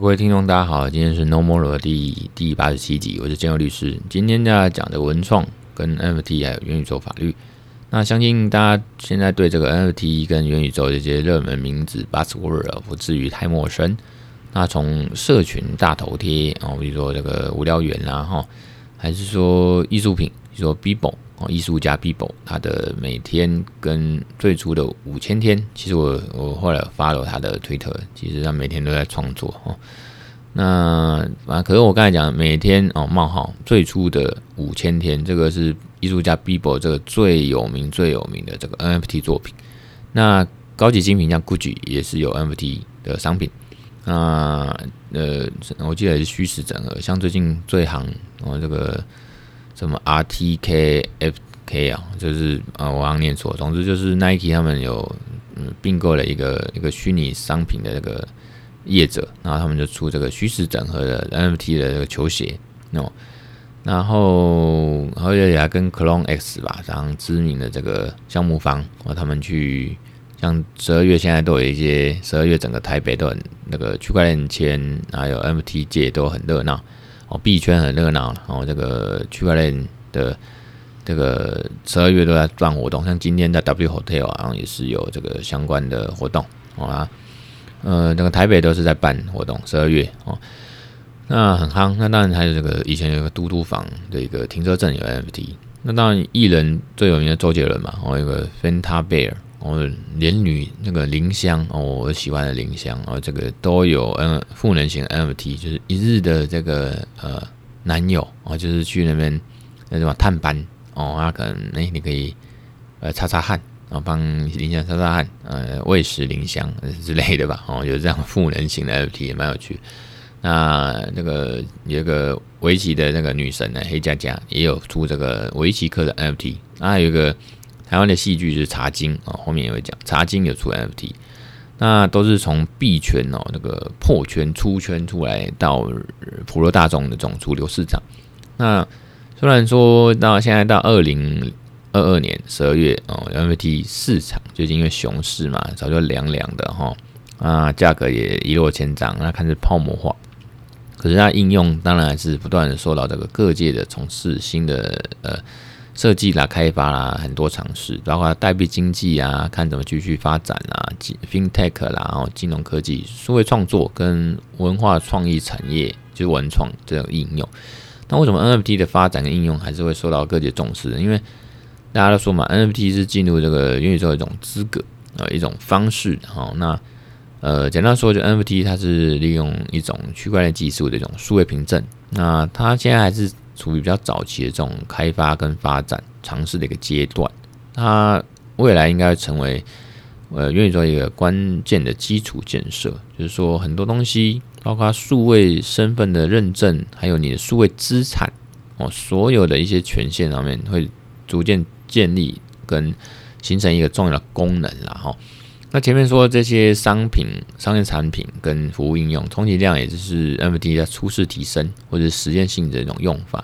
各位听众，大家好，今天是 No More 的第第八十七集，我是建佑律师。今天呢讲的文创跟 NFT 还有元宇宙法律。那相信大家现在对这个 NFT 跟元宇宙这些热门名字 Buzzword 不至于太陌生。那从社群大头贴哦，比如说这个无聊猿啦哈，还是说艺术品，说 Bibo 哦，艺术家 Bibo，他的每天跟最初的五千天，其实我我后来发了他的推特，其实他每天都在创作哦。那啊，可是我刚才讲每天哦冒号最初的五千天，这个是艺术家 Bibo 这个最有名最有名的这个 NFT 作品。那高级精品像 Gucci 也是有 NFT 的商品。那呃，我记得是虚实整合，像最近最行哦这个。什么 RTKFK 啊，就是啊，我刚念错。总之就是 Nike 他们有嗯并购了一个一个虚拟商品的那个业者，然后他们就出这个虚实整合的 NFT 的这个球鞋哦。然后而且也跟 Clone X 吧，然后知名的这个项目方，哦，他们去像十二月现在都有一些十二月整个台北都很那个区块链圈还有 M T 界都很热闹。哦，币圈很热闹，然后这个区块链的这个十二月都在办活动，像今天在 W Hotel 啊，后也是有这个相关的活动，好啊，呃，那个台北都是在办活动，十二月哦，那很夯。那当然还有这个以前有个嘟嘟房的一个停车证有 NFT，那当然艺人最有名的周杰伦嘛，哦，有个 Fanta Bear。哦，连女那个林香哦，我喜欢的林香哦，这个都有嗯，赋能型 NFT，就是一日的这个呃男友哦，就是去那边那什么探班哦，他可能哎、你可以呃擦擦汗，然后帮林香擦擦汗，呃喂食林香之类的吧，哦，有这样赋能型的 NFT 也蛮有趣。那那个有一个围棋的那个女神呢，黑佳佳也有出这个围棋课的 NFT，那还有一个。台湾的戏剧是《茶金》啊，后面也会讲《茶金》有出 NFT，那都是从币圈哦，那个破圈出圈出来到普罗大众的这种主流市场。那虽然说到现在到二零二二年十二月哦，NFT 市场最近因为熊市嘛，早就凉凉的哈啊，价格也一落千丈，那看是泡沫化。可是它应用当然还是不断的受到这个各界的从事新的呃。设计啦、开发啦，很多尝试，包括代币经济啊，看怎么继续发展啦，FinTech 啦，然后金融科技、数位创作跟文化创意产业，就是文创这种应用。那为什么 NFT 的发展跟应用还是会受到各界重视？因为大家都说嘛，NFT 是进入这个元宇宙的一种资格啊，一种方式。好，那呃，简单说，就 NFT 它是利用一种区块链技术的一种数位凭证。那它现在还是。处于比较早期的这种开发跟发展尝试的一个阶段，它未来应该成为呃愿意做一个关键的基础建设。就是说，很多东西，包括数位身份的认证，还有你的数位资产哦，所有的一些权限上面会逐渐建立跟形成一个重要的功能了哈。那前面说这些商品、商业产品跟服务应用，充其量也就是 NFT 在初试提升或者实验性的这种用法，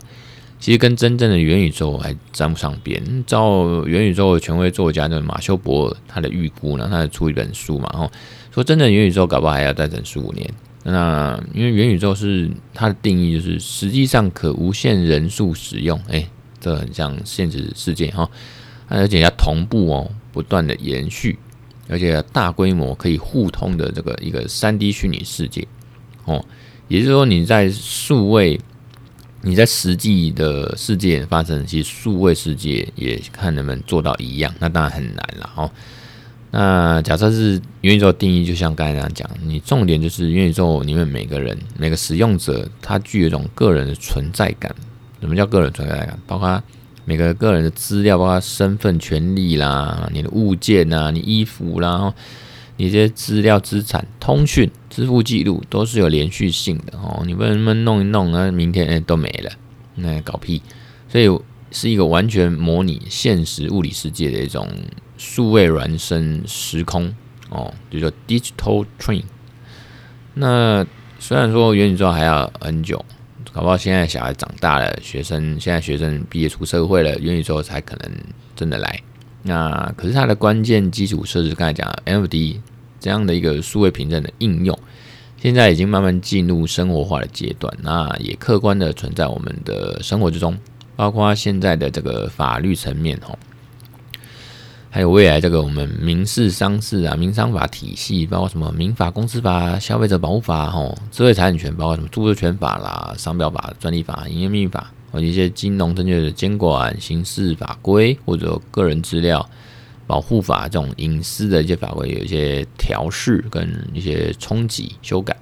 其实跟真正的元宇宙还沾不上边。照元宇宙的权威作家的马修博尔他的预估呢，他出一本书嘛，哦，说真正元宇宙搞不好还要再等十五年。那因为元宇宙是它的定义，就是实际上可无限人数使用，哎、这很像现实世界哈，而且要同步哦，不断的延续。而且大规模可以互通的这个一个三 D 虚拟世界，哦，也就是说你在数位，你在实际的世界发生，其实数位世界也看能不能做到一样，那当然很难了哦。那假设是元宇宙定义，就像刚才那样讲，你重点就是元宇宙里面每个人每个使用者，他具有一种个人的存在感。什么叫个人存在感？包括。每个个人的资料，包括身份、权利啦，你的物件呐，你衣服啦，你这些资料、资产、通讯、支付记录都是有连续性的哦。你不能弄一弄啊，明天哎都没了，那搞屁！所以是一个完全模拟现实物理世界的一种数位孪生时空哦，就叫 digital twin。那虽然说元宇宙还要很久。搞不现在小孩长大了，学生现在学生毕业出社会了，元宇宙才可能真的来。那可是它的关键基础设施，刚才讲 NFT 这样的一个数位凭证的应用，现在已经慢慢进入生活化的阶段，那也客观的存在我们的生活之中，包括现在的这个法律层面吼，还有未来这个我们民事、商事啊、民商法体系，包括什么民法、公司法、消费者保护法吼，智慧财产权，包括什么著作权法啦、商标法、专利法、营业秘密法，或者一些金融证券的监管、刑事法规或者个人资料。保护法这种隐私的一些法规有一些调试跟一些冲击修改，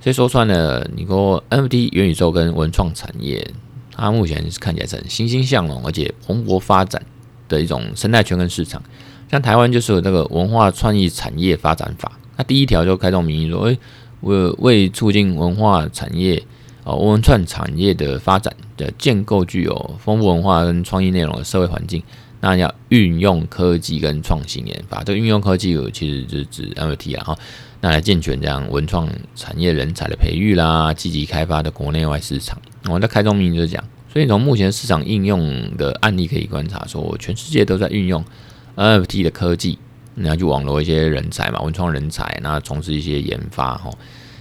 所以说算了，你说 NFT 元宇宙跟文创产业，它目前是看起来是很欣欣向荣而且蓬勃发展的一种生态圈跟市场。像台湾就是有那个文化创意产业发展法，那第一条就开宗明义说，诶，为为促进文化产业啊文创产业的发展的建构具有丰富文化跟创意内容的社会环境。那要运用科技跟创新研发，这个运用科技其实就指 NFT 啊哈，那来健全这样文创产业人才的培育啦，积极开发的国内外市场。我在开宗明义就是讲，所以从目前市场应用的案例可以观察，说全世界都在运用 NFT 的科技，然后去网罗一些人才嘛，文创人才，那从事一些研发哈、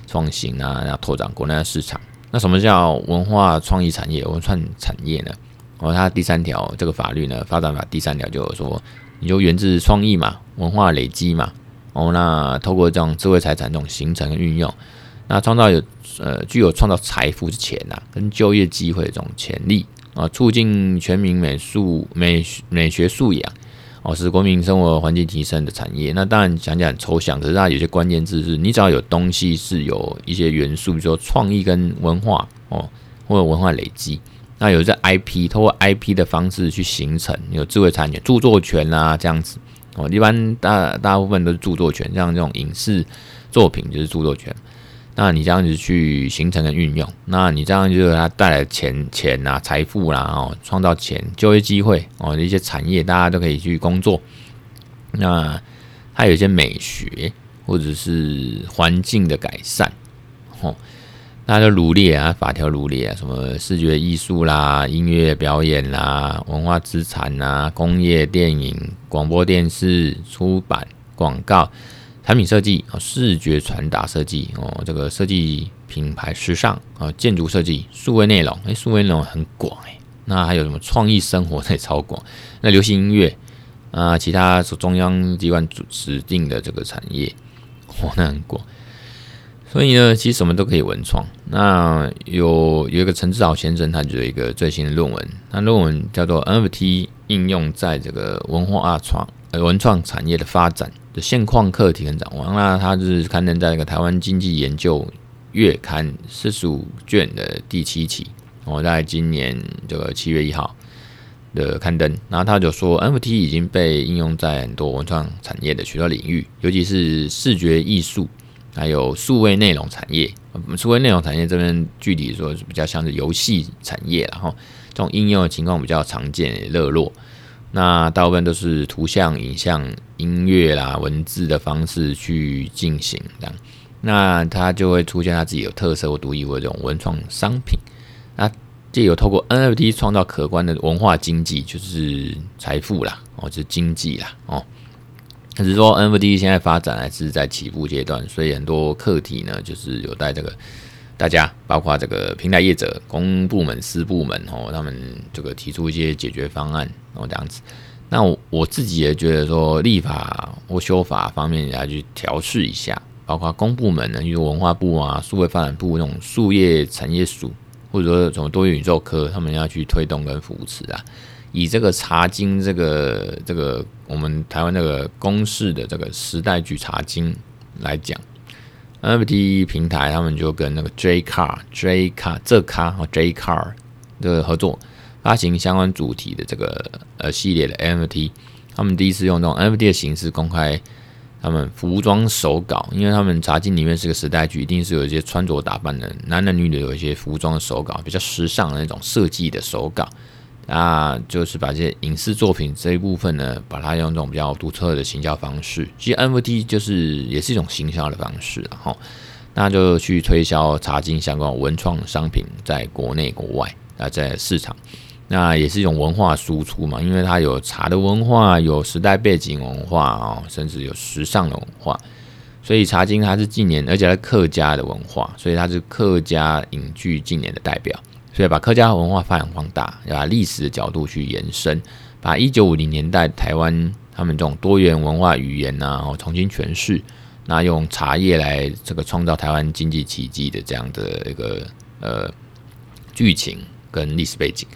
创新啊，然后拓展国内的市场。那什么叫文化创意产业、文创产业呢？哦，它第三条这个法律呢，发展法第三条就有说，你就源自创意嘛，文化累积嘛。哦，那透过这种智慧财产这种形成运用，那创造有呃具有创造财富之潜呐，跟就业机会的这种潜力啊，促进全民美术美美学素养哦，使国民生活环境提升的产业。那当然讲讲很抽象，可是它有些关键字是，你只要有东西是有一些元素，比如说创意跟文化哦，或者文化累积。那有这 IP，通过 IP 的方式去形成有智慧产权、著作权啊这样子哦，一般大大部分都是著作权，像这种影视作品就是著作权。那你这样子去形成跟运用，那你这样就是它带来钱钱啊、财富啦哦，创造钱、就业机会哦，一些产业大家都可以去工作。那还有一些美学或者是环境的改善，哦。那就罗列啊，法条罗列啊，什么视觉艺术啦、音乐表演啦、文化资产啦、工业、电影、广播电视、出版、广告、产品设计啊、视觉传达设计哦，这个设计品牌、时尚啊、建筑设计、数位内容，哎，数位内容很广哎。那还有什么创意生活也超广。那流行音乐啊，其他中央机关指定的这个产业，哇，那很广。所以呢，其实什么都可以文创。那有有一个陈志豪先生，他就有一个最新的论文，那论文叫做 NFT 应用在这个文化创呃文创产业的发展的现况、课题跟展望。那他是刊登在一个台湾经济研究月刊四十五卷的第七期，我在今年这个七月一号的刊登。然后他就说，NFT 已经被应用在很多文创产业的许多领域，尤其是视觉艺术。还有数位内容产业，数位内容产业这边具体说是比较像是游戏产业，然后这种应用的情况比较常见热络。那大部分都是图像、影像、音乐啦、文字的方式去进行这样，那它就会出现它自己有特色或独一无二这种文创商品。那借由透过 NFT 创造可观的文化经济，就是财富啦，哦，就是经济啦，哦。只是说 NFT 现在发展还是在起步阶段，所以很多课题呢，就是有待这个大家，包括这个平台业者、公部门、私部门哦，他们这个提出一些解决方案哦，这样子。那我我自己也觉得说，立法或修法方面也要去调试一下，包括公部门呢，比如文化部啊、数位发展部那种数业产业署，或者说什么多元宇宙科，他们要去推动跟扶持啊。以这个茶经这个这个我们台湾那个公式的这个时代剧茶经来讲，NFT 平台他们就跟那个 J Car J Car 这卡和 J Car 的合作发行相关主题的这个呃系列的 NFT，他们第一次用这种 NFT 的形式公开他们服装手稿，因为他们茶经里面是个时代剧，一定是有一些穿着打扮的男男女女有一些服装的手稿，比较时尚的那种设计的手稿。那就是把这些影视作品这一部分呢，把它用这种比较独特的行销方式，其实 NFT 就是也是一种行销的方式，然后那就去推销茶经相关文创商品，在国内国外啊，在市场，那也是一种文化输出嘛，因为它有茶的文化，有时代背景文化啊，甚至有时尚的文化，所以茶金它是近年，而且是客家的文化，所以它是客家影剧近年的代表。所以把客家文化发扬光大，要把历史的角度去延伸，把一九五零年代台湾他们这种多元文化语言呐，然后重新诠释，那用茶叶来这个创造台湾经济奇迹的这样的一个呃剧情跟历史背景。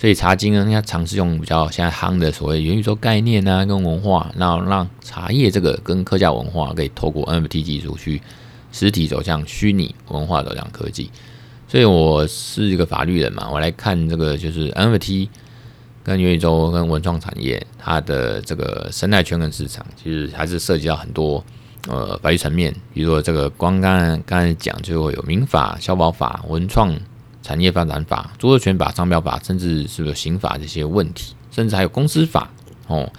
所以茶经呢，它尝试用比较现在夯的所谓元宇宙概念啊，跟文化，然后让茶叶这个跟客家文化可以透过 NFT 技术去实体走向虚拟文化走向科技。所以我是一个法律人嘛，我来看这个就是 NFT 跟元宇宙跟文创产业它的这个生态圈跟市场，其实还是涉及到很多呃法律层面，比如说这个光刚刚才讲就会有民法、消保法、文创。产业发展法、著作权法、商标法，甚至是不是刑法这些问题，甚至还有公司法哦，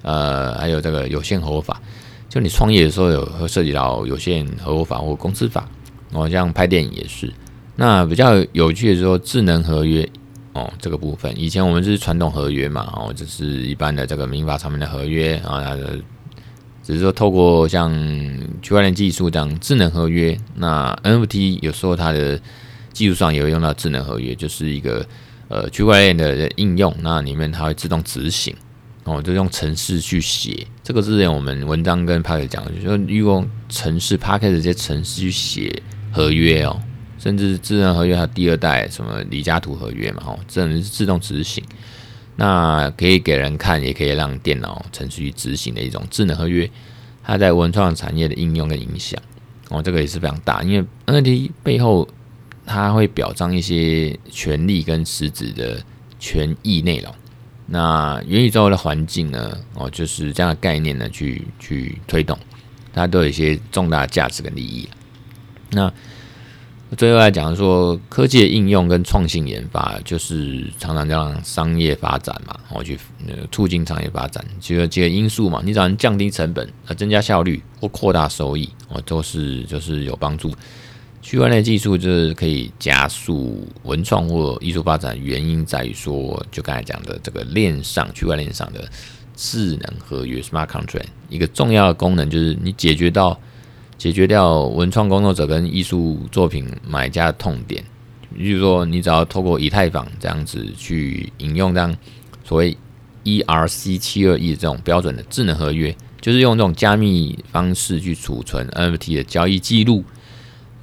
呃，还有这个有限合伙法。就你创业的时候，有会涉及到有限合伙法或公司法哦，像拍电影也是。那比较有趣的是说，智能合约哦，这个部分，以前我们是传统合约嘛，哦，就是一般的这个民法上面的合约啊，只是说透过像区块链技术这样智能合约，那 NFT 有时候它的。技术上也会用到智能合约，就是一个呃区块链的应用，那里面它会自动执行，哦，就用程式去写。这个之前我们文章跟 Park 讲，就是说用程式 Parker 这些程式去写合约哦，甚至智能合约它第二代什么离家图合约嘛，哦，这是自动执行，那可以给人看，也可以让电脑程序去执行的一种智能合约，它在文创产业的应用跟影响，哦，这个也是非常大，因为 NFT 背后。它会表彰一些权利跟实质的权益内容。那元宇宙的环境呢？哦，就是这样的概念呢，去去推动，它都有一些重大价值跟利益。那最后来讲说，科技的应用跟创新研发，就是常常让商业发展嘛，然后去促进商业发展，几个几个因素嘛。你只要能降低成本，呃，增加效率或扩大收益，哦，都是就是有帮助。区块链技术就是可以加速文创或艺术发展，原因在于说，就刚才讲的这个链上区块链上的智能合约 （smart contract） 一个重要的功能，就是你解决到解决掉文创工作者跟艺术作品买家的痛点。比如说，你只要透过以太坊这样子去引用这样所谓 ERC 七二一这种标准的智能合约，就是用这种加密方式去储存 NFT 的交易记录。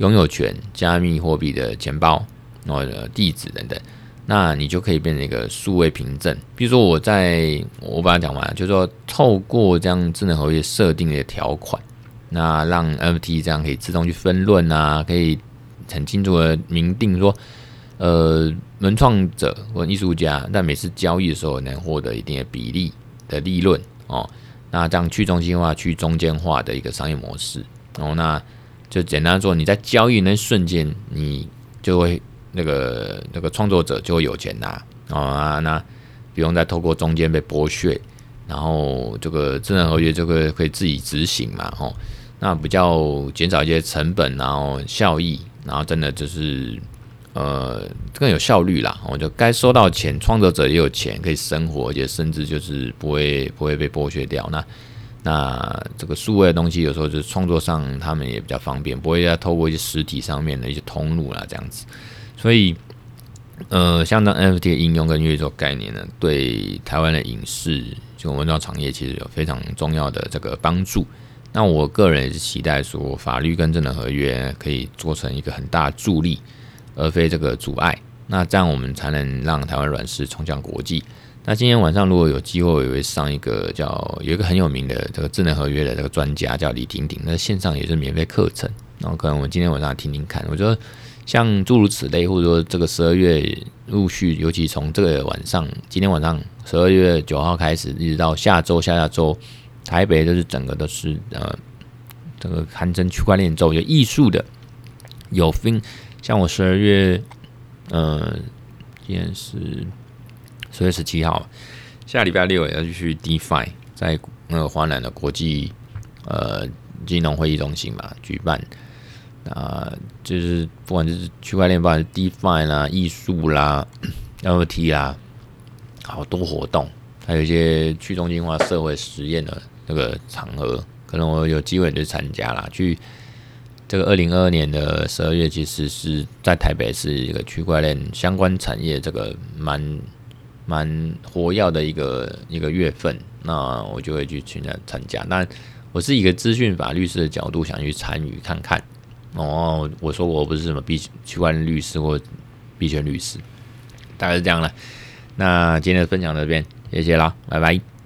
拥有权、加密货币的钱包、或者地址等等，那你就可以变成一个数位凭证。比如说，我在我把它讲完，就是说透过这样智能合约设定的条款，那让 NFT 这样可以自动去分润啊，可以很清楚的明定说，呃，文创者或艺术家在每次交易的时候能获得一定的比例的利润哦。那这样去中心化、去中间化的一个商业模式哦，那。就简单说，你在交易那瞬间，你就会那个那个创作者就会有钱拿啊，那不用再透过中间被剥削，然后这个智能合约这个可以自己执行嘛，吼，那比较减少一些成本，然后效益，然后真的就是呃更有效率啦。我就该收到钱，创作者也有钱可以生活，而且甚至就是不会不会被剥削掉。那那这个数位的东西，有时候就是创作上他们也比较方便，不会要透过一些实体上面的一些通路啦，这样子。所以，呃，像当 NFT 的应用跟元宇宙概念呢，对台湾的影视就文创产业其实有非常重要的这个帮助。那我个人也是期待说，法律跟智能合约可以做成一个很大的助力，而非这个阻碍。那这样我们才能让台湾软实冲向国际。那今天晚上如果有机会，我也会上一个叫有一个很有名的这个智能合约的这个专家叫李婷婷，那线上也是免费课程，然后可能我今天晚上听听看。我觉得像诸如此类，或者说这个十二月陆续，尤其从这个晚上，今天晚上十二月九号开始，一直到下周、下下周，台北都是整个都是呃这个堪称区块链周，有艺术的，有分像我十二月，呃，今天是。十月十七号，下礼拜六也要去 DeFi，在那个华南的国际呃金融会议中心嘛举办，啊、就是不管就是区块链，不管是 DeFi 啦、艺术啦、NFT 啦，好多活动，还有一些去中心化社会实验的那个场合可能我有机会就参加啦。去这个二零二二年的十二月，其实是在台北是一个区块链相关产业这个蛮蛮活跃的一个一个月份，那我就会去去那参加。那我是一个资讯法律师的角度想去参与看看。哦，我说我不是什么币区块链律师或币圈律师，大概是这样了。那今天的分享到这边，谢谢啦，拜拜。